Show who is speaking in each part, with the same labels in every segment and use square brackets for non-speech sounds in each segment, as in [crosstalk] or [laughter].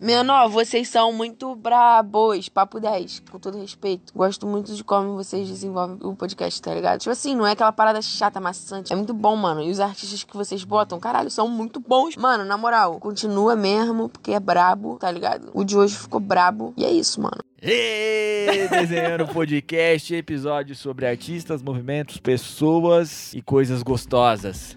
Speaker 1: Menor, vocês são muito brabos. Papo 10, com todo respeito. Gosto muito de como vocês desenvolvem o podcast, tá ligado? Tipo assim, não é aquela parada chata, maçante. É muito bom, mano. E os artistas que vocês botam, caralho, são muito bons. Mano, na moral, continua mesmo, porque é brabo, tá ligado? O de hoje ficou brabo. E é isso, mano.
Speaker 2: Desenhando [laughs] Podcast, episódio sobre artistas, movimentos, pessoas e coisas gostosas.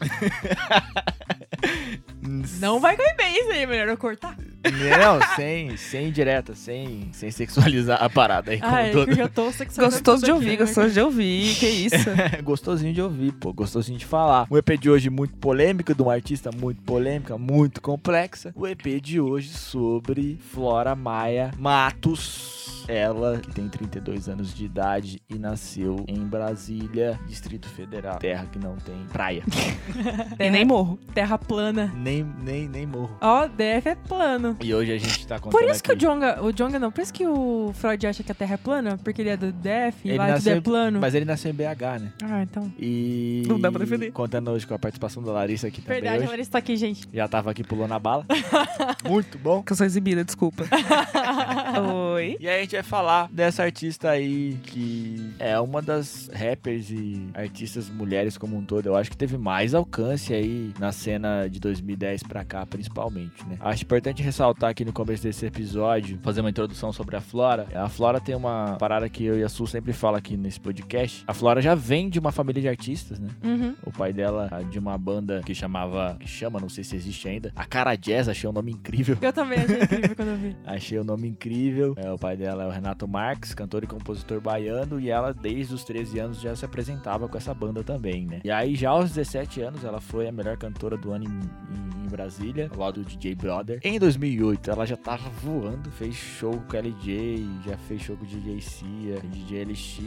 Speaker 2: [laughs]
Speaker 3: Não vai cair bem isso aí, melhor eu cortar.
Speaker 2: Não, sem, sem direta, sem, sem sexualizar a parada aí.
Speaker 3: Ai,
Speaker 2: todo...
Speaker 3: eu já tô sexualizando
Speaker 4: Gostoso de
Speaker 3: aqui,
Speaker 4: ouvir,
Speaker 3: né?
Speaker 4: gostoso de ouvir, que isso. [laughs]
Speaker 2: gostosinho de ouvir, pô, gostosinho de falar. O EP de hoje muito polêmico, de uma artista muito polêmica, muito complexa. O EP de hoje sobre Flora Maia Matos. Ela, que tem 32 anos de idade e nasceu em Brasília, Distrito Federal. Terra que não tem praia. [laughs]
Speaker 4: E nem morro.
Speaker 3: Terra plana.
Speaker 2: nem, nem, nem morro.
Speaker 3: Ó, DF é plano.
Speaker 2: E hoje a gente tá contando
Speaker 3: Por isso que o Jonga, o Jonga não, por isso que o Freud acha que a Terra é plana, porque ele é do DF e
Speaker 2: Ele
Speaker 3: lá tudo
Speaker 2: nasceu-
Speaker 3: é plano.
Speaker 2: Mas ele nasceu em BH, né?
Speaker 3: Ah, então.
Speaker 2: E.
Speaker 4: Não dá pra defender.
Speaker 2: Contando hoje com a participação da Larissa aqui também.
Speaker 3: Verdade, a
Speaker 2: hoje.
Speaker 3: Larissa tá aqui, gente.
Speaker 2: Já tava aqui pulando a bala. [laughs] Muito bom.
Speaker 4: Que eu sou exibida, desculpa. [laughs] Oi.
Speaker 2: E aí a gente vai falar dessa artista aí que é uma das rappers e artistas mulheres como um todo. Eu acho que teve mais alcance aí na cena de 2010 pra cá, principalmente, né? Acho importante ressaltar aqui no começo desse episódio, fazer uma introdução sobre a Flora. A Flora tem uma parada que eu e a Su sempre fala aqui nesse podcast. A Flora já vem de uma família de artistas, né?
Speaker 3: Uhum.
Speaker 2: O pai dela ah, de uma banda que chamava, que chama, não sei se existe ainda, a Cara Jazz, achei um nome incrível.
Speaker 3: Eu também achei incrível quando eu vi. [laughs]
Speaker 2: Achei o nome incrível. É, o pai dela é o Renato Marques, cantor e compositor baiano, e ela desde os 13 anos já se apresentava com essa banda também, né? E aí já aos 17 anos ela foi a melhor cantora do ano em, em- em Brasília, ao lado do DJ Brother. Em 2008 ela já tava voando, fez show com o LJ, já fez show com o DJ Cia, DJ LX,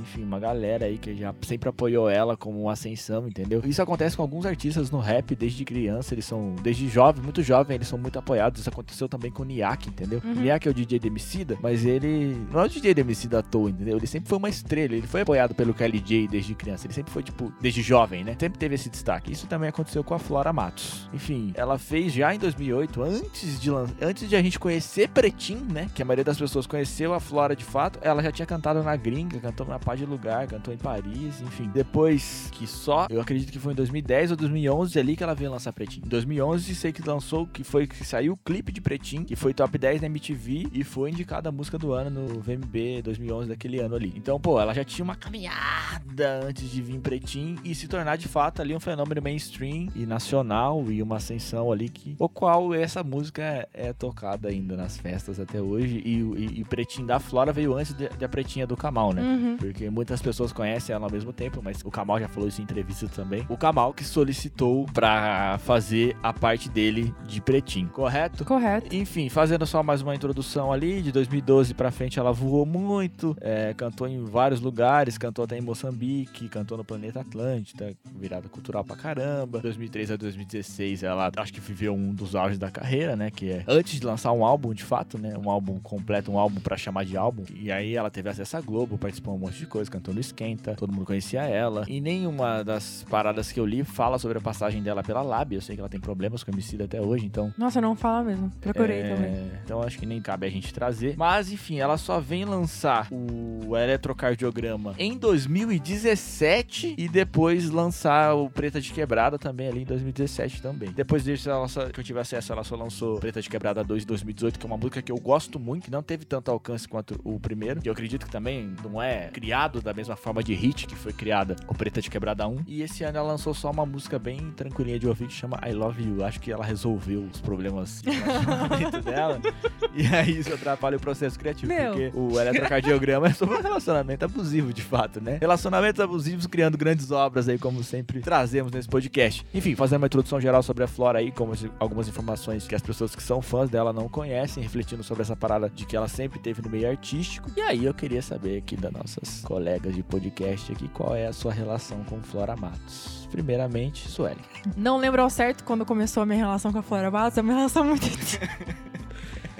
Speaker 2: enfim, uma galera aí que já sempre apoiou ela como uma ascensão, entendeu? Isso acontece com alguns artistas no rap desde criança, eles são desde jovem, muito jovem, eles são muito apoiados. Isso aconteceu também com o Niak, entendeu?
Speaker 3: Uhum.
Speaker 2: Niak é o DJ Mas ele não é o DJ Demicida à toa, entendeu? Ele sempre foi uma estrela, ele foi apoiado pelo KLJ desde criança, ele sempre foi tipo desde jovem, né? Sempre teve esse destaque. Isso também aconteceu com a Flora Matos. Enfim, ela fez já em 2008, antes de antes de a gente conhecer Pretim, né? Que a maioria das pessoas conheceu a Flora de fato, ela já tinha cantado na gringa, cantou na Paz de Lugar, cantou em Paris, enfim. Depois que só, eu acredito que foi em 2010 ou 2011 ali que ela veio lançar Pretim. Em 2011 sei que lançou, que foi que saiu o clipe de Pretim, que foi top 10 na MTV e foi indicada a música do ano no VMB 2011 daquele ano ali. Então, pô, ela já tinha uma caminhada antes de vir Pretim e se tornar de fato ali um fenômeno mainstream e nacional e uma ascensão ali que o qual essa música é, tocada ainda nas festas até hoje e, o- e, e Pretim da Flora veio antes da Pretinha do Kamal, né?
Speaker 3: Uhum.
Speaker 2: Porque muitas pessoas conhecem ela ao mesmo tempo, mas o Kamal já falou isso em entrevista também. O Kamal que solicitou pra fazer a parte dele de Pretim, correto?
Speaker 3: Correto.
Speaker 2: Enfim, fazendo só mais uma introdução ali, de 2012 pra frente ela voou muito, é, cantou em vários lugares, cantou até em Moçambique, cantou no Planeta Atlântida, virada cultural pra caramba. 2003 a 2016 ela acho que viveu um dos auges da carreira, né, que é antes de lançar um álbum de fato, né, um álbum completo, um álbum pra chamar de álbum. E aí ela teve acesso à Globo, participou de um monte de coisa, cantou no Esquenta, todo mundo conhecia ela. E nenhuma das paradas que eu li fala sobre a passagem dela pela Lab, eu sei que ela tem problemas com o Emicida até hoje, então
Speaker 3: Nossa, não fala mesmo. Procurei
Speaker 2: é,
Speaker 3: também.
Speaker 2: Então acho que nem cabe a gente trazer. Mas enfim, ela só vem lançar o eletrocardiograma em 2017 e depois lançar o Preta de Quebrada também ali em 2017 também. Depois disso, ela só- que eu tive acesso, ela só lançou Preta de Quebrada 2 em 2018, que é uma música que eu gosto muito, que não teve tanto alcance quanto o primeiro. Que eu acredito que também não é criado da mesma forma de hit que foi criada o Preta de Quebrada 1. E esse ano ela lançou só uma música bem tranquilinha de ouvir que chama I Love You. Acho que ela resolveu os problemas [laughs] dela. E aí isso atrapalha o processo criativo.
Speaker 3: Meu.
Speaker 2: Porque o eletrocardiograma [laughs] é sobre um relacionamento abusivo, de fato, né? Relacionamentos abusivos criando grandes obras aí, como sempre trazemos nesse podcast. Enfim, fazendo uma introdução geral sobre a Flora aí, como algumas informações que as pessoas que são fãs dela não conhecem, refletindo sobre essa parada de que ela sempre teve no meio artístico. E aí eu queria saber aqui das nossas colegas de podcast aqui, qual é a sua relação com Flora Matos. Primeiramente, Sueli.
Speaker 3: Não lembro ao certo quando começou a minha relação com a Flora Matos, é uma relação muito. [laughs] [laughs]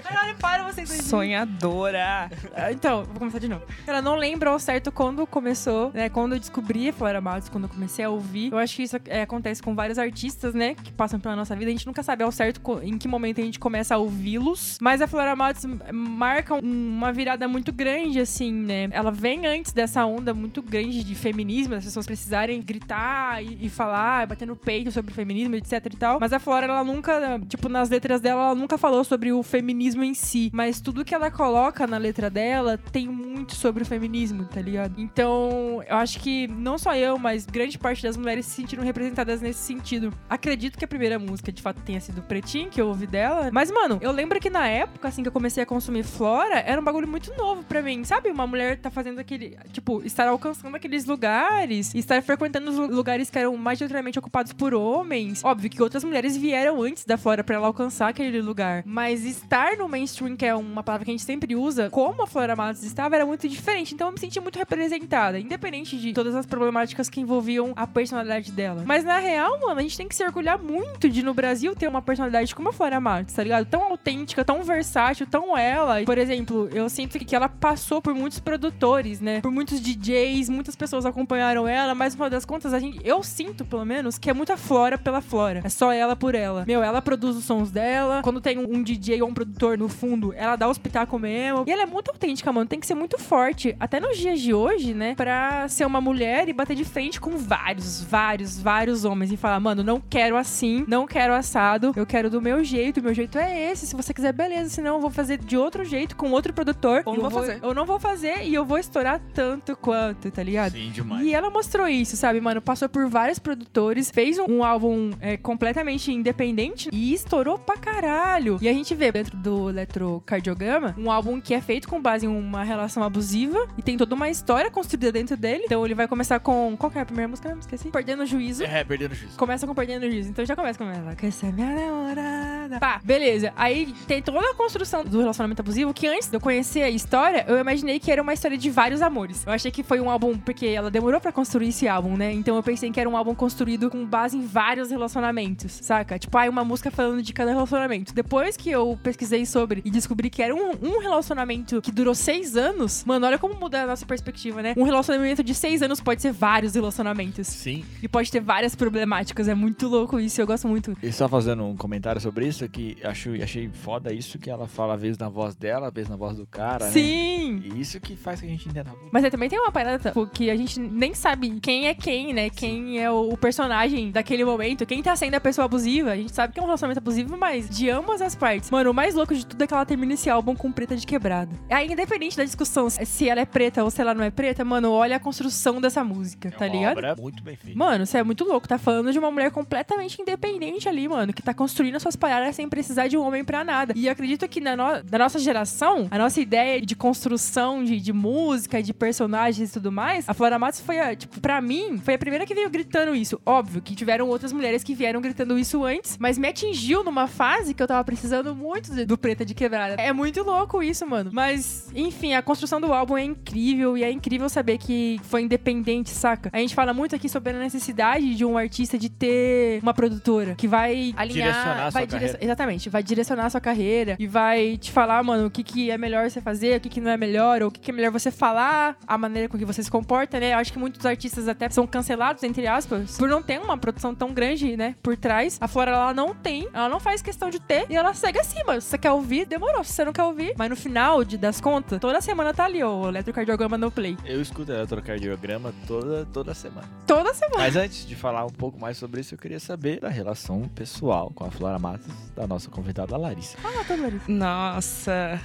Speaker 3: Eu Para, vocês dois.
Speaker 4: Sonhadora.
Speaker 3: Ah, Então, vou começar de novo. Ela não lembra ao certo quando começou, né? Quando eu descobri a Flora Matos, quando eu comecei a ouvir. Eu acho que isso é, acontece com vários artistas, né? Que passam pela nossa vida. A gente nunca sabe ao certo em que momento a gente começa a ouvi-los. Mas a Flora Matos marca um- uma virada muito grande, assim, né? Ela vem antes dessa onda muito grande de feminismo, as pessoas precisarem gritar e, e falar, bater no peito sobre feminismo, etc e tal. Mas a Flora, ela nunca, tipo, nas letras dela, ela nunca falou sobre o feminismo em si. Mas tudo que ela coloca na letra dela tem muito sobre o feminismo, tá ligado? Então, eu acho que não só eu, mas grande parte das mulheres se sentiram representadas nesse sentido. Acredito que a primeira música, de fato, tenha sido Pretinho, que eu ouvi dela. Mas, mano, eu lembro que na época, assim, que eu comecei a consumir Flora, era um bagulho muito novo pra mim. Sabe? Uma mulher tá fazendo aquele, tipo, estar alcançando aqueles lugares, estar frequentando os lu- lugares que eram majoritariamente ocupados por homens. Óbvio que outras mulheres vieram antes da Flora pra ela alcançar aquele lugar. Mas estar no mainstream, que é uma palavra que a gente sempre usa, como a Flora Matos estava, era muito diferente. Então eu me senti muito representada, independente de todas as problemáticas que envolviam a personalidade dela. Mas na real, mano, a gente tem que se orgulhar muito de no Brasil ter uma personalidade como a Flora Matos, tá ligado? Tão autêntica, tão versátil, tão ela. Por exemplo, eu sinto que ela passou por muitos produtores, né? Por muitos DJs, muitas pessoas acompanharam ela, mas no final das contas, a gente, eu sinto, pelo menos, que é muita Flora pela Flora. É só ela por ela. Meu, ela produz os sons dela. Quando tem um DJ ou um produtor no fundo, ela dá os pitacos mesmo. E ela é muito autêntica, mano. Tem que ser muito forte, até nos dias de hoje, né? Pra ser uma mulher e bater de frente com vários, vários, vários homens e falar, mano, não quero assim, não quero assado, eu quero do meu jeito, o meu jeito é esse. Se você quiser, beleza. Senão eu vou fazer de outro jeito, com outro produtor.
Speaker 4: Ou não
Speaker 3: eu
Speaker 4: vou fazer.
Speaker 3: Eu não vou fazer e eu vou estourar tanto quanto, tá ligado?
Speaker 2: Sim, demais.
Speaker 3: E ela mostrou isso, sabe, mano? Passou por vários produtores, fez um, um álbum é, completamente independente e estourou pra caralho. E a gente vê dentro do Eletrocardiograma um álbum que é feito com base em uma relação abusiva e tem toda uma história construída dentro dele. Então ele vai começar com. Qual que é a primeira música? mesmo? Esqueci. Perdendo o juízo.
Speaker 2: É, perdendo o juízo.
Speaker 3: Começa com Perdendo o Juízo. Então já começa com ela. Que essa é minha namorada. Pá, beleza. Aí tem toda a construção do relacionamento abusivo que antes de eu conhecer a história, eu imaginei que era uma história de vários amores. Eu achei que foi um álbum, porque ela demorou pra construir esse álbum, né? Então eu pensei que era um álbum construído com base em vários relacionamentos, saca? Tipo, aí uma música falando de cada relacionamento. Depois que eu pesquisei sobre e descobri que era um, um relacionamento que durou seis anos, mano, olha como muda a nossa perspectiva, né? Um relacionamento de seis anos pode ser vários relacionamentos.
Speaker 2: Sim.
Speaker 3: E pode ter várias problemáticas. É muito louco isso. Eu gosto muito.
Speaker 2: E só fazendo um comentário sobre isso, que acho, achei foda isso que ela fala, às vezes na voz dela, às vezes na voz do cara, né?
Speaker 3: Sim!
Speaker 2: E isso que faz que a gente entenda.
Speaker 3: Mas aí também tem uma parada tipo, que a gente nem sabe quem é quem, né? Quem é o, o personagem daquele momento, quem tá sendo a pessoa abusiva. A gente sabe que é um relacionamento abusivo, mas de ambas as partes. Mano, o mais louco de tudo é que ela termina esse álbum com preta de quebrada. Aí, independente da discussão se ela é preta ou se ela não é preta, mano, olha a construção dessa música, tá
Speaker 2: É uma
Speaker 3: ligado?
Speaker 2: obra muito bem feita.
Speaker 3: Mano, você é muito louco. Tá falando de uma mulher completamente independente ali, mano. Que tá construindo as suas paradas sem precisar de um homem pra nada. E eu acredito que na, no- na nossa geração, a nossa ideia de construção de, de música, de personagens e tudo mais, a Flora Matos foi, a, tipo, pra mim, foi a primeira que veio gritando isso. Óbvio que tiveram outras mulheres que vieram gritando isso antes, mas me atingiu numa fase que eu tava precisando muito de- do Preta de Quebrada. É muito louco isso, mano. Mas, enfim, a construção do álbum é incrível e é incrível saber que foi independente, saca? A gente fala muito aqui sobre a necessidade de um artista de ter uma produtora que vai alinhar,
Speaker 2: Direcionar a sua
Speaker 3: vai
Speaker 2: carreira.
Speaker 3: exatamente, vai direcionar a sua carreira e vai te falar, mano, o que, que é melhor você fazer, o que, que não é melhor, ou o que, que é melhor você falar, a maneira com que você se comporta, né? Eu acho que muitos artistas até são cancelados, entre aspas, por não ter uma produção tão grande, né, por trás. A Flora, ela não tem, ela não faz questão de ter, e ela segue acima. Se você quer ouvir, demorou. Se você não quer ouvir, mas no final de, das contas, toda semana tá ali, ó, o eletrocardiograma no play.
Speaker 2: Eu escuto eletrocardiograma toda, toda semana.
Speaker 3: Toda semana.
Speaker 2: Mas antes de falar um pouco mais sobre isso, eu queria saber da relação pessoal com a Flora Matos da nossa convidada Larissa.
Speaker 3: Ah, tá, Larissa.
Speaker 4: Nossa,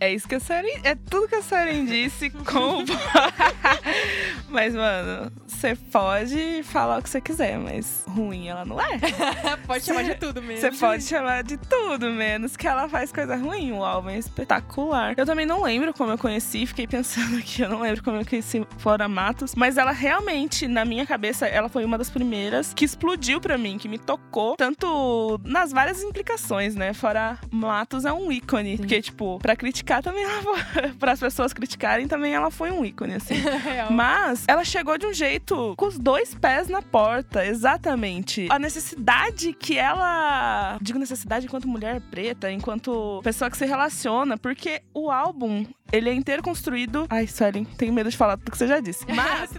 Speaker 4: é isso que a Seren. É tudo que a Seren disse com. [laughs] [laughs] mas, mano, você pode falar o que você quiser, mas ruim ela não é. [laughs]
Speaker 3: Pode chamar de tudo mesmo.
Speaker 4: Você pode chamar de tudo, menos que ela faz coisa ruim. O álbum é espetacular. Eu também não lembro como eu conheci fiquei pensando aqui, eu não lembro como eu conheci Flora Matos, mas ela realmente, na minha cabeça, ela foi uma das primeiras que explodiu pra mim, que me tocou, tanto nas várias implicações, né? Flora Matos é um ícone, porque, tipo, pra criticar também, para [laughs] as pessoas criticarem, também ela foi um ícone, assim.
Speaker 3: Real.
Speaker 4: Mas ela chegou de um jeito com os dois pés na porta, exatamente. A necessidade que ela. Digo necessidade enquanto mulher preta, enquanto pessoa que se relaciona, porque o álbum. Ele é inteiro construído. Ai, Suelen, tenho medo de falar tudo que você já disse. [laughs] Mas,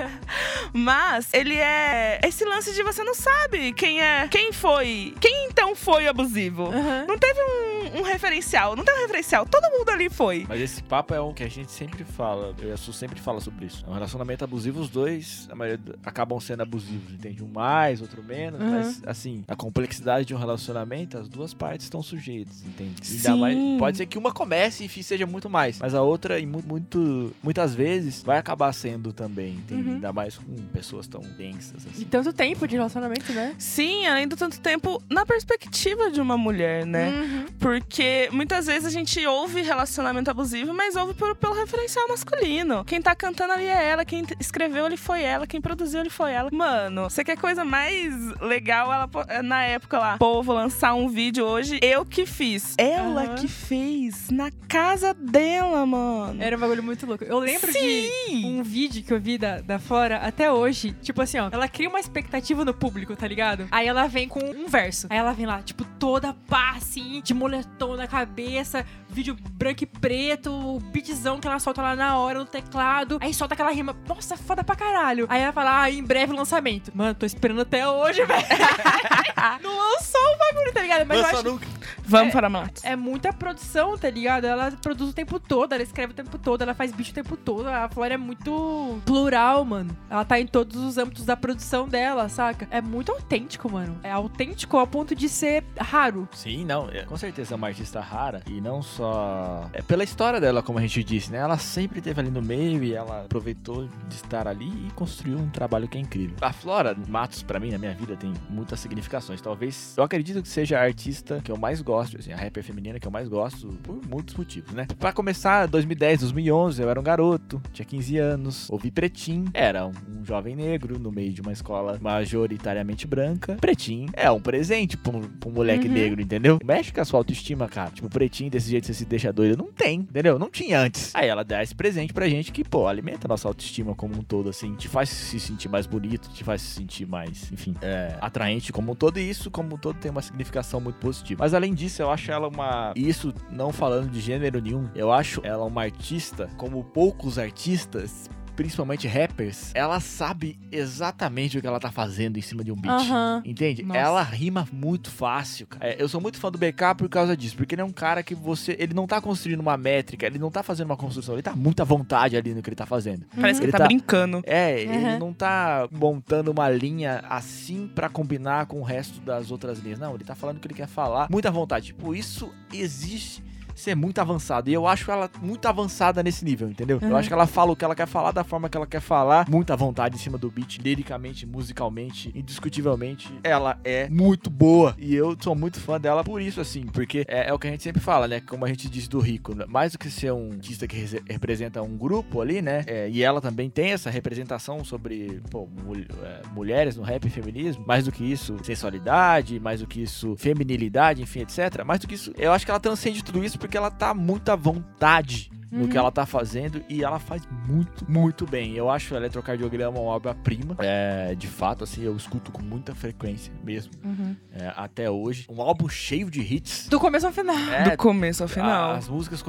Speaker 4: [laughs] mas ele é esse lance de você não sabe quem é, quem foi, quem então foi abusivo.
Speaker 3: Aham.
Speaker 4: Não teve um, um referencial, não tem um referencial. Todo mundo ali foi.
Speaker 2: Mas esse papo é um que a gente sempre fala, eu e a Su sempre fala sobre isso. É um relacionamento abusivo, os dois a maioria, acabam sendo abusivos, entende? Um mais, outro menos,
Speaker 3: Uhum.
Speaker 2: mas assim, a complexidade de um relacionamento, as duas partes estão sujeitas, entende? Ainda
Speaker 4: Sim.
Speaker 2: mais, pode ser que uma comece e seja muito mais, mas a outra, e mu- muito, muitas vezes, vai acabar sendo também, entende?
Speaker 3: Uhum.
Speaker 2: Ainda mais com pessoas tão densas
Speaker 3: E
Speaker 2: assim.
Speaker 3: tanto tempo de relacionamento, né?
Speaker 4: Sim, além do tanto tempo na perspectiva de uma mulher, né?
Speaker 3: Uhum.
Speaker 4: Porque muitas vezes a gente ouve relacionamento abusivo, mas ouve por- pelo referencial masculino. Quem tá cantando ali é ela, quem escreveu ali foi ela, quem produziu ali foi ela. Mano, você quer coisa mais legal? Ela, na época lá, pô, vou lançar um vídeo hoje, eu que fiz. Ela
Speaker 3: Aham.
Speaker 4: que fez, na casa dela, mano.
Speaker 3: Era um bagulho muito louco. Eu lembro de
Speaker 4: Sim!
Speaker 3: um vídeo que eu vi da, da Flora até hoje. Tipo assim, ó. Ela cria uma expectativa no público, tá ligado? Aí ela vem com um verso. Aí ela vem lá, tipo, toda pá, assim, de moletom na cabeça, vídeo branco e preto, o beatzão que ela solta lá na hora no teclado. Aí solta aquela rima, nossa, foda pra caralho. Aí ela fala, ah, em breve lançamento. Mano, tô esperando até hoje, [laughs] velho. Não lançou o bagulho, tá ligado? Mas eu
Speaker 2: Lança
Speaker 3: acho
Speaker 2: nunca.
Speaker 4: Vamos
Speaker 3: É-
Speaker 4: para Matos.
Speaker 3: é muita produção, tá ligado? Ela produz o tempo todo, ela escreve o tempo todo, ela faz bicho o tempo todo. A Flora é muito plural, mano. Ela tá em todos os âmbitos da produção dela, saca? É muito autêntico, mano. É autêntico ao ponto de ser raro.
Speaker 2: Sim, não, é, com certeza é uma artista rara e não só é pela história dela, como a gente disse, né? Ela sempre esteve ali no meio e ela aproveitou de estar ali e construiu um trabalho que é incrível. A Flora Matos, pra mim, na minha vida, tem muitas significações. Talvez, eu acredito que seja a artista que eu mais gosto, assim, a rapper feminina que eu mais gosto por muitos motivos, né? Pra começar, 2010, 2011, eu era um garoto, tinha 15 anos, ouvi Pretim, era um, um jovem negro no meio de uma escola majoritariamente branca. Pretim é um presente pra um, pra um moleque
Speaker 3: Uhum.
Speaker 2: negro, entendeu? Mexe com a sua autoestima, cara. Tipo, Pretinho desse jeito você se deixa doido. Não tem, entendeu? Não tinha antes. Aí ela dá esse presente pra gente que, pô, alimenta a nossa autoestima como um todo, assim. Te faz se sentir mais bonito, te faz se sentir mais, enfim, é, atraente como um todo. E isso, como um todo, tem uma significação muito positiva. Mas além disso, eu acho ela uma. Isso não falando de gênero nenhum, eu acho ela uma artista como poucos artistas. Principalmente rappers, ela sabe exatamente o que ela tá fazendo em cima de um beat. Entende?
Speaker 3: Nossa.
Speaker 2: Ela rima muito fácil, cara. É, eu sou muito fã do BK por causa disso, porque ele é um cara que você. Ele não tá construindo uma métrica, ele não tá fazendo uma construção, ele tá muita vontade ali no que ele tá fazendo.
Speaker 4: Parece que
Speaker 2: Ele
Speaker 4: ele tá,
Speaker 2: tá-
Speaker 4: brincando.
Speaker 2: É, ele
Speaker 3: Uhum.
Speaker 2: não tá montando uma linha assim pra combinar com o resto das outras linhas. Não, ele tá falando o que ele quer falar. Muita vontade. Tipo, isso existe ser muito avançado. E eu acho ela muito avançada nesse nível, entendeu? Eu
Speaker 3: Uhum.
Speaker 2: acho que ela fala o que ela quer falar da forma que ela quer falar. Muita vontade em cima do beat, liricamente, musicalmente, indiscutivelmente. Ela é muito boa. E eu sou muito fã dela por isso, assim. Porque é, é o que a gente sempre fala, né? Como a gente diz do Rico. né? Mais do que ser um artista que rese- representa um grupo ali, né? É, e ela também tem essa representação sobre pô, mul- é, mulheres no rap e feminismo. Mais do que isso, sensualidade. Mais do que isso, feminilidade, enfim, etc. Mais do que isso, eu acho que ela transcende tudo isso porque ela tá muito à vontade no
Speaker 3: Uhum.
Speaker 2: que ela tá fazendo e ela faz muito, muito bem. Eu acho o Eletrocardiograma uma obra-prima. É, de fato, assim, eu escuto com muita frequência mesmo,
Speaker 3: Uhum.
Speaker 2: é, até hoje. Um álbum cheio de hits.
Speaker 3: Do começo ao final.
Speaker 2: É,
Speaker 4: Do começo ao final.
Speaker 2: as músicas,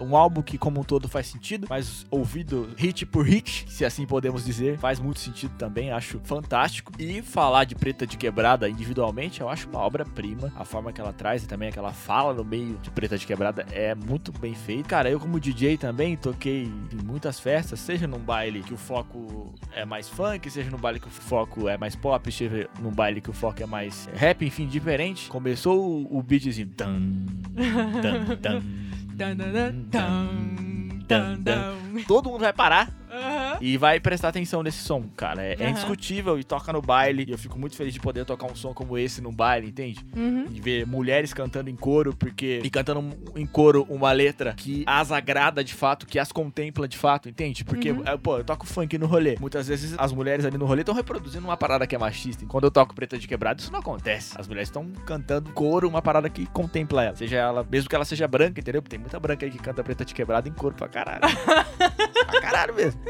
Speaker 2: um álbum que como um todo faz sentido, mas ouvido hit por hit, se assim podemos dizer, faz muito sentido também, acho fantástico. E falar de Preta de Quebrada individualmente, eu acho uma obra-prima. A forma que ela traz e também a que ela fala no meio de Preta de Quebrada é muito bem feito. Cara, eu como DJ também toquei em muitas festas, seja num baile que o foco é mais funk, seja num baile que o foco é mais pop, seja num baile que o foco é mais rap, enfim, diferente. Começou o, o beatzinho. Tan, tan, tan,
Speaker 3: dan, dan, dan, dan.
Speaker 2: Todo mundo vai parar. E vai prestar atenção nesse som, cara. É, é
Speaker 3: Aham.
Speaker 2: indiscutível e toca no baile. E eu fico muito feliz de poder tocar um som como esse num baile, entende?
Speaker 3: Uhum.
Speaker 2: De ver mulheres cantando em coro, porque. E cantando em coro uma letra que as agrada de fato, que as contempla de fato, entende? Porque,
Speaker 3: Uhum.
Speaker 2: é, pô, eu toco funk no rolê. Muitas vezes as mulheres ali no rolê estão reproduzindo uma parada que é machista. Quando eu toco preta de quebrado, isso não acontece. As mulheres estão cantando em coro uma parada que contempla ela. Seja ela, mesmo que ela seja branca, entendeu? Porque tem muita branca aí que canta preta de quebrado em coro pra caralho. [laughs] pra caralho mesmo.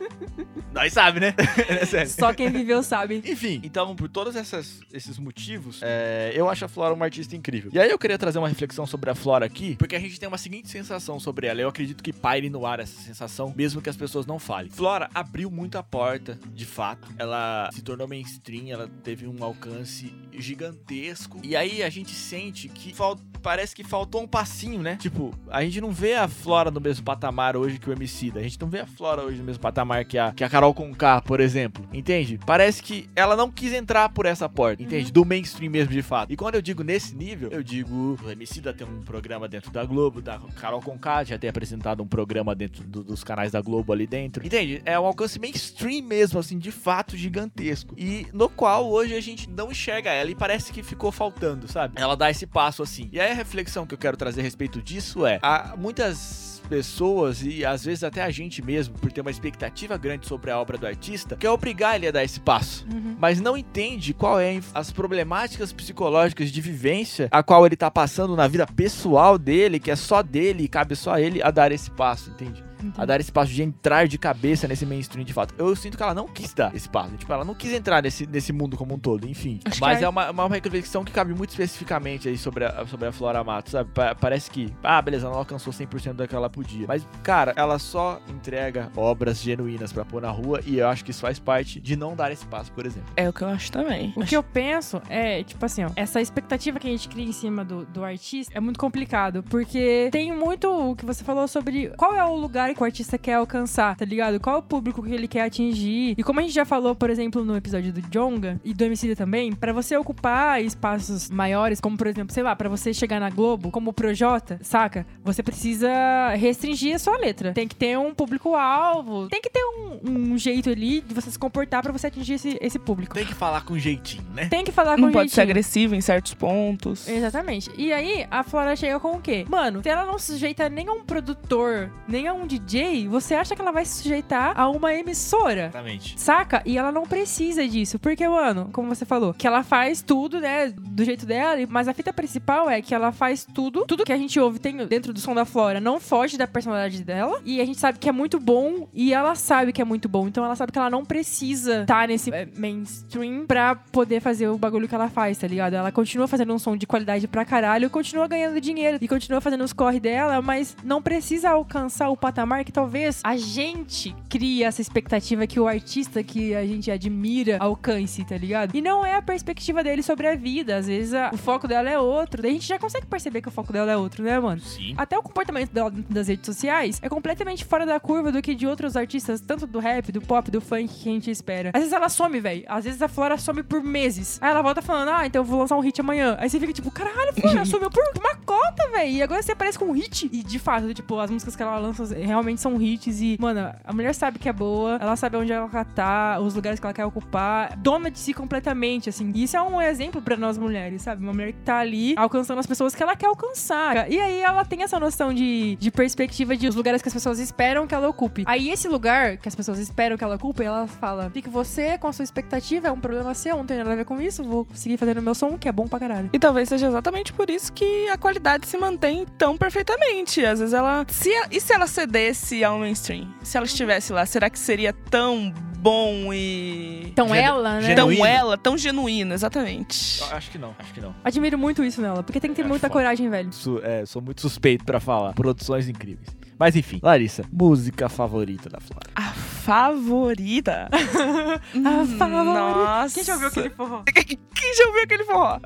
Speaker 2: [laughs] Nós sabe, né? [laughs] é sério.
Speaker 3: Só quem viveu sabe.
Speaker 2: Enfim, então, por todos essas- esses motivos, é, eu acho a Flora uma artista incrível. E aí eu queria trazer uma reflexão sobre a Flora aqui, porque a gente tem uma seguinte sensação sobre ela. Eu acredito que paire no ar essa sensação, mesmo que as pessoas não falem. Flora abriu muito a porta, de fato. Ela se tornou mainstream, ela teve um alcance gigantesco. E aí a gente sente que parece que faltou um passinho, né? Tipo, a gente não vê a Flora no mesmo patamar hoje que o MC A gente não vê a Flora hoje no mesmo patamar que a, que a Carol Conká, por exemplo. Entende? Parece que ela não quis entrar por essa porta, entende? Do mainstream mesmo, de fato. E quando eu digo nesse nível, eu digo o MC da tem um programa dentro da Globo, da Carol Conká já tem apresentado um programa dentro do- dos canais da Globo ali dentro. Entende? É um alcance mainstream mesmo, assim, de fato gigantesco. E no qual hoje a gente não enxerga ela e parece que ficou faltando, sabe? Ela dá esse passo assim. E aí a reflexão que eu quero trazer a respeito disso é: há muitas pessoas e às vezes até a gente mesmo, por ter uma expectativa grande sobre a obra do artista, quer obrigar ele a dar esse passo
Speaker 3: Uhum.
Speaker 2: mas não entende qual é as problemáticas psicológicas de vivência a qual ele tá passando na vida pessoal dele, que é só dele e cabe só a ele a dar esse passo, entende? A dar esse passo de entrar de cabeça nesse mainstream de fato. Eu sinto que ela não quis dar esse passo. Tipo, ela não quis entrar nesse, nesse mundo como um todo, enfim.
Speaker 4: Acho
Speaker 2: Mas
Speaker 4: a-
Speaker 2: é uma, uma reflexão que cabe muito especificamente aí sobre a, sobre a Flora Matos, sabe? Pa- parece que, ah, beleza, ela não alcançou 100% do que ela podia. Mas, cara, ela só entrega obras genuínas pra pôr na rua e eu acho que isso faz parte de não dar esse passo, por exemplo.
Speaker 4: É o que eu acho também.
Speaker 3: O que eu penso é, tipo assim, ó, essa expectativa que a gente cria em cima do, do artista é muito complicado, porque tem muito o que você falou sobre qual é o lugar que o artista quer alcançar, tá ligado? Qual é o público que ele quer atingir. E como a gente já falou, por exemplo, no episódio do Jonga e do MC também, pra você ocupar espaços maiores, como por exemplo, sei lá, pra você chegar na Globo, como o Projota, saca? Você precisa restringir a sua letra. Tem que ter um público-alvo, tem que ter um, um jeito ali de você se comportar pra você atingir esse, esse público.
Speaker 2: Tem que falar com jeitinho, né?
Speaker 3: Tem que falar com
Speaker 4: Não pode ser
Speaker 3: jeitinho.
Speaker 4: agressivo em certos pontos.
Speaker 3: Exatamente. E aí, a Flora chega com o quê? Mano, se ela não se sujeita nem a um produtor, nem a um DJ, você acha que ela vai se sujeitar a uma emissora?
Speaker 2: Exatamente.
Speaker 3: Saca? E ela não precisa disso. Porque, mano, como você falou, que ela faz tudo, né, do jeito dela, mas a fita principal é que ela faz tudo, tudo que a gente ouve tem dentro do som da Flora não foge da personalidade dela. E a gente sabe que é muito bom e ela sabe que é muito bom. Então ela sabe que ela não precisa estar nesse é, mainstream pra poder fazer o bagulho que ela faz, tá ligado? Ela continua fazendo um som de qualidade pra caralho, continua ganhando dinheiro e continua fazendo os corre dela, mas não precisa alcançar o patamar que talvez a gente crie essa expectativa que o artista que a gente admira alcance, tá ligado? E não é a perspectiva dele sobre a vida. Às vezes a- o foco dela é outro. Daí a gente já consegue perceber que o foco dela é outro, né, mano?
Speaker 2: Sim.
Speaker 3: Até o comportamento dela dentro das redes sociais é completamente fora da curva do que de outros artistas, tanto do rap, do pop, do funk que a gente espera. Às vezes ela some, velho. Às vezes a Flora some por meses. Aí ela volta falando, ah, então eu vou lançar um hit amanhã. Aí você fica tipo, caralho, Flora, [laughs] sumiu por uma cota, velho. E agora você aparece com um hit. E de fato, tipo, as músicas que ela lança realmente são hits. E, mano, a mulher sabe que é boa, ela sabe onde ela tá, os lugares que ela quer ocupar, dona de si completamente, assim. Isso é um exemplo pra nós mulheres, sabe? Uma mulher que tá ali alcançando as pessoas que ela quer alcançar. E aí ela tem essa noção de, de perspectiva de os lugares que as pessoas esperam que ela ocupe. Aí esse lugar que as pessoas esperam que ela ocupe, ela fala: fique você com a sua expectativa, é um problema seu, não tem nada a ver com isso, vou seguir fazendo meu som, que é bom pra caralho.
Speaker 4: E talvez seja exatamente por isso que a qualidade se mantém tão perfeitamente. Às vezes ela. Se, e se ela cedesse ao mainstream? Se ela estivesse lá, será que seria tão bom e.
Speaker 3: Então
Speaker 2: Genu-
Speaker 3: ela, né?
Speaker 4: tão ela, tão genuína, exatamente.
Speaker 2: Eu Acho que não, acho que não.
Speaker 3: Admiro muito isso nela, porque tem que ter
Speaker 2: Acho
Speaker 3: muita
Speaker 2: foda.
Speaker 3: coragem, velho.
Speaker 2: Su- é, sou muito suspeito pra falar. Produções incríveis. Mas enfim, Larissa, música favorita da Flora.
Speaker 4: A favorita. [laughs]
Speaker 3: A favorita.
Speaker 4: Nossa.
Speaker 3: Quem já ouviu aquele forró? [laughs]
Speaker 4: Quem já ouviu aquele forró?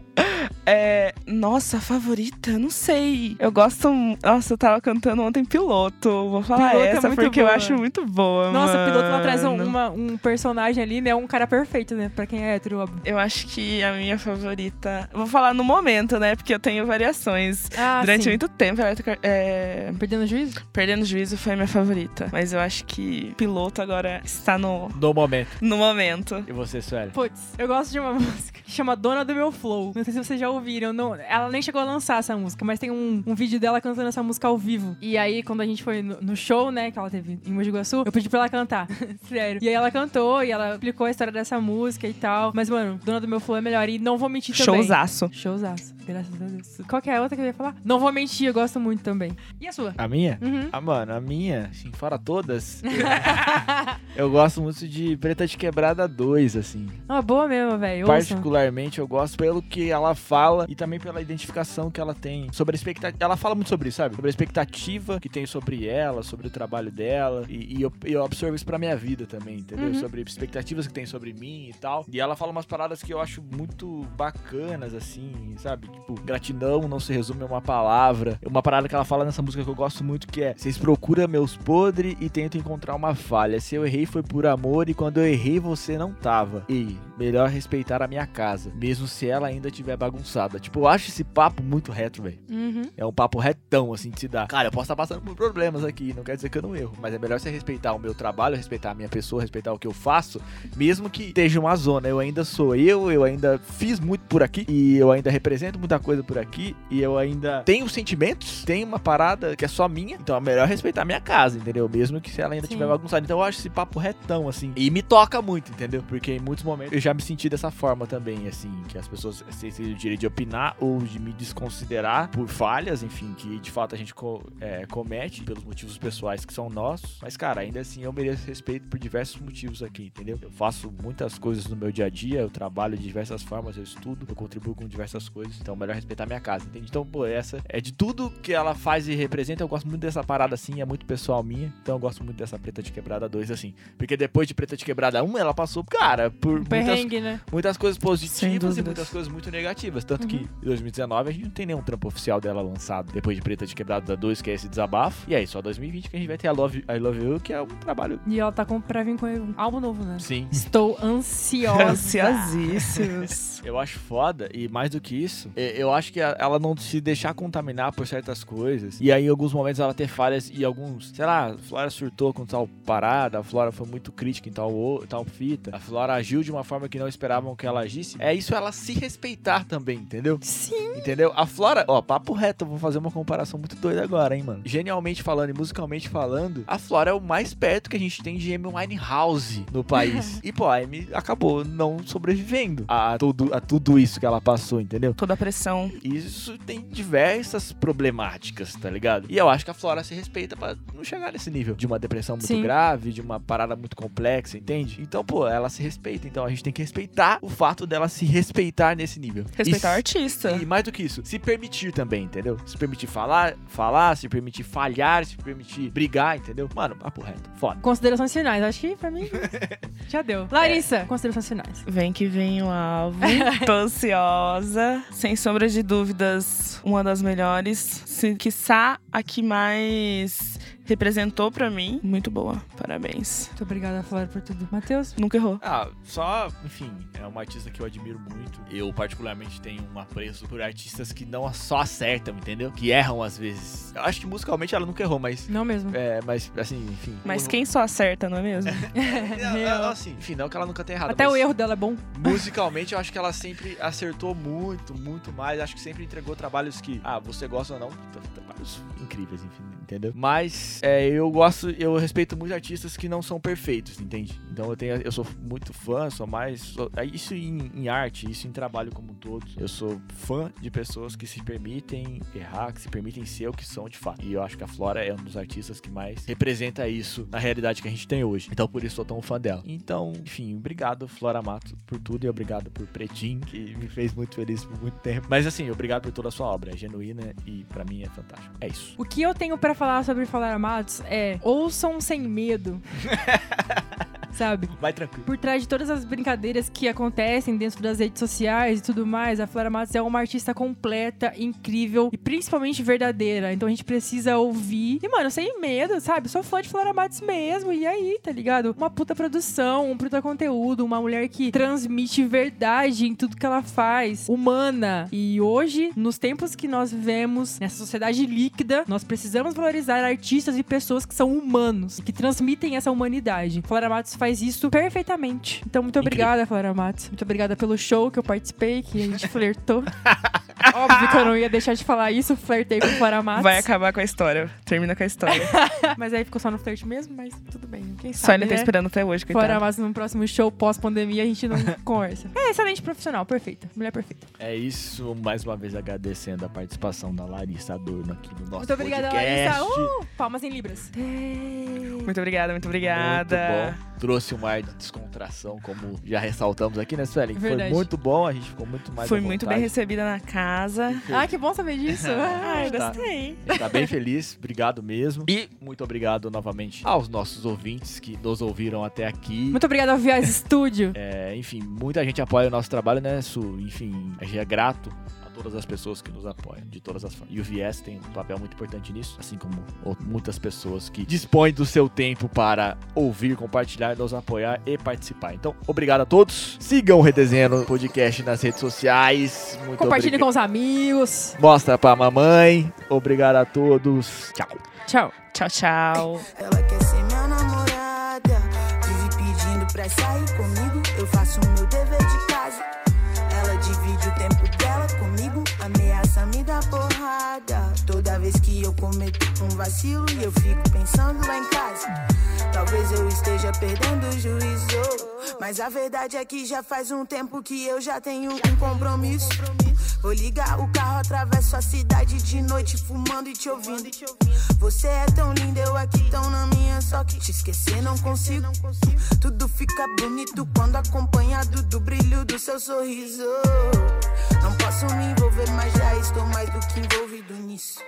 Speaker 4: É, nossa, a favorita? Não sei. Eu gosto. Nossa, eu tava cantando ontem piloto. Vou falar
Speaker 3: Piloto é
Speaker 4: essa
Speaker 3: muito
Speaker 4: porque eu
Speaker 3: boa.
Speaker 4: acho muito boa.
Speaker 3: Nossa,
Speaker 4: mano.
Speaker 3: o piloto ela traz um, uma- um personagem ali, né? Um cara perfeito, né? Pra quem é hétero, óbvio.
Speaker 4: Eu acho que a minha favorita. Vou falar no momento, né? Porque eu tenho variações.
Speaker 3: Ah,
Speaker 4: Durante
Speaker 3: sim.
Speaker 4: muito tempo, Elétrica- é,
Speaker 3: Perdendo o juízo?
Speaker 4: Perdendo o Juízo foi a minha favorita. Mas eu acho que piloto agora está no,
Speaker 2: No momento.
Speaker 4: no momento.
Speaker 2: E você, Sueli?
Speaker 3: Putz, eu gosto de uma [laughs] música que chama Dona do Meu Flow. Não sei se vocês já ouviram. Não, ela nem chegou a lançar essa música, mas tem um, um vídeo dela cantando essa música ao vivo. E aí, quando a gente foi no, no show, né, que ela teve em Mogi Guaçu, eu pedi pra ela cantar. [laughs] Sério. E aí ela cantou e ela explicou a história dessa música e tal. Mas, mano, Dona do Meu Flow é melhor. E não vou mentir também.
Speaker 4: Showzaço.
Speaker 3: Showzaço. Graças a Deus. Qual que é a outra que eu ia falar? Não vou mentir, eu gosto muito também. E a sua?
Speaker 2: A minha?
Speaker 3: Uhum.
Speaker 2: Ah, mano, a minha, assim, fora todas, [laughs] eu gosto muito de Preta de Quebrada 2, assim.
Speaker 3: Uma boa mesmo, velho.
Speaker 2: Particularmente eu gosto pelo que ela fala e também pela identificação que ela tem sobre a expectativa. Ela fala muito sobre isso, sabe? Sobre a expectativa que tem sobre ela, sobre o trabalho dela. E, e eu, eu absorvo isso pra minha vida também, entendeu?
Speaker 3: Uhum.
Speaker 2: Sobre expectativas que tem sobre mim e tal. E ela fala umas paradas que eu acho muito bacanas, assim, sabe? Tipo, gratidão não se resume a uma palavra. Uma parada que ela fala nessa música que eu gosto muito que é: Vocês procuram meus podres e tentam encontrar uma falha. Se eu errei foi por amor e quando eu errei você não tava. E melhor respeitar a minha casa, mesmo se ela ainda tiver bagunçada. Tipo, eu acho esse papo muito reto, velho.
Speaker 3: Uhum.
Speaker 2: É um papo retão, assim, de se dar. Cara, eu posso estar passando por problemas aqui, não quer dizer que eu não erro, mas é melhor você respeitar o meu trabalho, respeitar a minha pessoa, respeitar o que eu faço, mesmo que esteja uma zona. Eu ainda sou eu, eu ainda fiz muito por aqui, e eu ainda represento muita coisa por aqui, e eu ainda tenho sentimentos, tenho uma parada que é só minha, então é melhor respeitar a minha casa, entendeu? Mesmo que se ela ainda
Speaker 3: Sim.
Speaker 2: estiver bagunçada. Então eu acho esse papo retão, assim, e me toca muito, entendeu? Porque em muitos momentos eu já me senti dessa forma também, assim, que as pessoas têm o direito de opinar ou de me desconsiderar por falhas, enfim, que de fato a gente co- é, comete pelos motivos pessoais que são nossos. Mas, cara, ainda assim eu mereço respeito por diversos motivos aqui, entendeu? Eu faço muitas coisas no meu dia a dia, eu trabalho de diversas formas, eu estudo, eu contribuo com diversas coisas, então é melhor respeitar minha casa, entende? Então, pô, essa é de tudo que ela faz e representa, eu gosto muito dessa parada assim, é muito pessoal minha, então eu gosto muito dessa Preta de Quebrada 2, assim. Porque depois de Preta de Quebrada 1, ela passou, cara, por muitas
Speaker 3: né?
Speaker 2: muitas coisas positivas e muitas coisas muito negativas. Tanto que em 2019 a gente não tem nenhum trampo oficial dela lançado depois de Preta de Quebrada 2, que é esse desabafo. E aí, só 2020 que a gente vai ter a Love, I Love You, que é um trabalho.
Speaker 3: E ela tá com, pra vir com um álbum novo, né?
Speaker 2: Sim.
Speaker 3: Estou ansiosa. [laughs]
Speaker 4: Ansiosíssimos.
Speaker 2: Eu acho foda, e mais do que isso, eu acho que ela não se deixar contaminar por certas coisas. E aí, em alguns momentos, ela ter falhas e alguns, sei lá, a Flora surtou com tal parada, a Flora foi muito crítica em tal, tal fita, a Flora agiu de uma forma que não esperavam que ela agisse. É isso ela se respeitar também, entendeu?
Speaker 3: Sim.
Speaker 2: Entendeu? A Flora, ó, papo reto, vou fazer uma comparação muito doida agora, hein, mano. Genialmente falando e musicalmente falando, a Flora é o mais perto que a gente tem de Amy Winehouse no país. [laughs] e, pô, a Amy acabou não sobrevivendo a tudo, a tudo isso que ela passou, entendeu?
Speaker 4: Toda a pressão.
Speaker 2: Isso tem diversas problemáticas, tá ligado? E eu acho que a Flora se respeita pra não chegar nesse nível de uma depressão muito
Speaker 3: Sim.
Speaker 2: grave, de uma parada muito complexa, entende? Então, pô, ela se respeita. Então a gente tem que respeitar o fato dela se respeitar nesse nível.
Speaker 4: Respeitar o artista.
Speaker 2: e mais do que isso, se permitir também, entendeu? Se permitir falar, falar, se permitir falhar, se permitir brigar, entendeu? Mano, papo reto. Foda.
Speaker 3: Considerações finais. Acho que pra mim [laughs] já deu. Larissa, considerações finais.
Speaker 4: Vem que vem o álbum. Tô ansiosa. Sem [laughs] sombra de dúvidas, uma das melhores. Se, quiçá a que mais representou pra mim. Muito boa. Parabéns.
Speaker 3: Muito obrigada, Flora, por tudo. Matheus?
Speaker 4: Nunca errou.
Speaker 2: Ah, só, enfim, é uma artista que eu admiro muito. Eu, particularmente, tenho um apreço por artistas que não só acertam, entendeu? Que erram às vezes. Eu acho que musicalmente ela nunca errou, mas.
Speaker 3: Não mesmo.
Speaker 2: É, mas assim, enfim.
Speaker 4: Mas quem só acerta, não é mesmo?
Speaker 2: Não, [laughs]
Speaker 3: Real.
Speaker 2: assim, enfim, não que ela nunca tenha errado.
Speaker 3: Até
Speaker 2: mas
Speaker 3: o erro dela é bom.
Speaker 2: Musicalmente, eu acho que ela sempre acertou muito, muito mais. Acho que sempre entregou trabalhos que, ah, você gosta ou não, tra- trabalhos incríveis, enfim, entendeu? Mas é, eu gosto, eu respeito muito artistas que não são perfeitos, entende? Então eu tenho, eu sou muito fã, sou mais. sou- é isso em, em arte, isso em trabalho como um todo. Eu sou fã de pessoas que se permitem errar, que se permitem ser o que são de fato. E eu acho que a Flora é um dos artistas que mais representa isso na realidade que a gente tem hoje. Então por isso sou tão fã dela. Então, enfim, obrigado, Flora Mato, por tudo e obrigado por Pretinho, que me fez muito feliz por muito tempo. Mas assim, obrigado por toda a sua obra. É genuína e pra mim é fantástico. É isso.
Speaker 3: O que eu tenho pra falar sobre Falar Amados é ouçam sem medo. [laughs] sabe?
Speaker 2: Vai tranquilo.
Speaker 3: Por trás de todas as brincadeiras que acontecem dentro das redes sociais e tudo mais, a Flora Matos é uma artista completa, incrível e principalmente verdadeira. Então a gente precisa ouvir. E, mano, sem medo, sabe? Sou fã de Flora Matos mesmo. E aí, tá ligado? Uma puta produção, um puta conteúdo, uma mulher que transmite verdade em tudo que ela faz, humana. E hoje, nos tempos que nós vivemos, nessa sociedade líquida, nós precisamos valorizar artistas e pessoas que são humanos, que transmitem essa humanidade. Flora Matos faz isso perfeitamente. Então, muito
Speaker 2: Incrível.
Speaker 3: obrigada, Flora Matos. Muito obrigada pelo show que eu participei, que a gente flertou. [laughs] Óbvio que eu não ia deixar de falar isso, flertei com Flora Matos.
Speaker 4: Vai acabar com a história. Termina com a história. [laughs]
Speaker 3: Mas aí ficou só no flerte mesmo, mas tudo bem. Quem
Speaker 4: Só
Speaker 3: sabe,
Speaker 4: ele tá
Speaker 3: né?
Speaker 4: esperando até hoje,
Speaker 3: Flora
Speaker 4: coitado.
Speaker 3: Matos no próximo show pós-pandemia a gente não [laughs] conversa. É excelente profissional, perfeita. Mulher perfeita.
Speaker 2: É isso, mais uma vez agradecendo a participação da Larissa Adorno aqui no nosso
Speaker 3: Muito obrigada,
Speaker 2: podcast.
Speaker 3: Larissa. Uh, palmas em libras.
Speaker 4: Muito obrigada, muito obrigada.
Speaker 2: Muito bom. Trouxe um ar de descontração, como já ressaltamos aqui, né, Suelen? Foi muito bom, a gente ficou muito mais
Speaker 4: Fui
Speaker 2: à
Speaker 4: muito bem recebida na casa.
Speaker 3: Ah, que bom saber disso. [laughs]
Speaker 4: Ai,
Speaker 2: Tá.
Speaker 4: gostei.
Speaker 2: Gente tá bem feliz, obrigado mesmo. E muito obrigado novamente aos nossos ouvintes que nos ouviram até aqui.
Speaker 3: Muito obrigada ao Vias [laughs] Studio.
Speaker 2: É, enfim, muita gente apoia o nosso trabalho, né, Su? Enfim, a gente é grato todas as pessoas que nos apoiam, de todas as formas. E o Viés tem um papel muito importante nisso, assim como muitas pessoas que dispõem do seu tempo para ouvir, compartilhar, nos apoiar e participar. Então, obrigado a todos. Sigam o Redesenhando Podcast nas redes sociais. Muito
Speaker 3: Compartilhe
Speaker 2: obrigado.
Speaker 3: com os amigos.
Speaker 2: Mostra pra mamãe. Obrigado a todos. Tchau.
Speaker 3: Tchau.
Speaker 4: Tchau, tchau.
Speaker 5: Ela quer ser minha namorada. Vive pedindo pra sair comigo. Eu faço o meu dever vez que eu cometo um vacilo e eu fico pensando lá em casa. Talvez eu esteja perdendo o juízo. Mas a verdade é que já faz um tempo que eu já tenho um compromisso. Vou ligar o carro, atravesso a cidade de noite, fumando e te ouvindo. Você é tão linda, eu aqui tão na minha, só que te esquecer não consigo. Tudo fica bonito quando acompanhado do brilho do seu sorriso. Não posso me envolver, mas já estou mais do que envolvido nisso.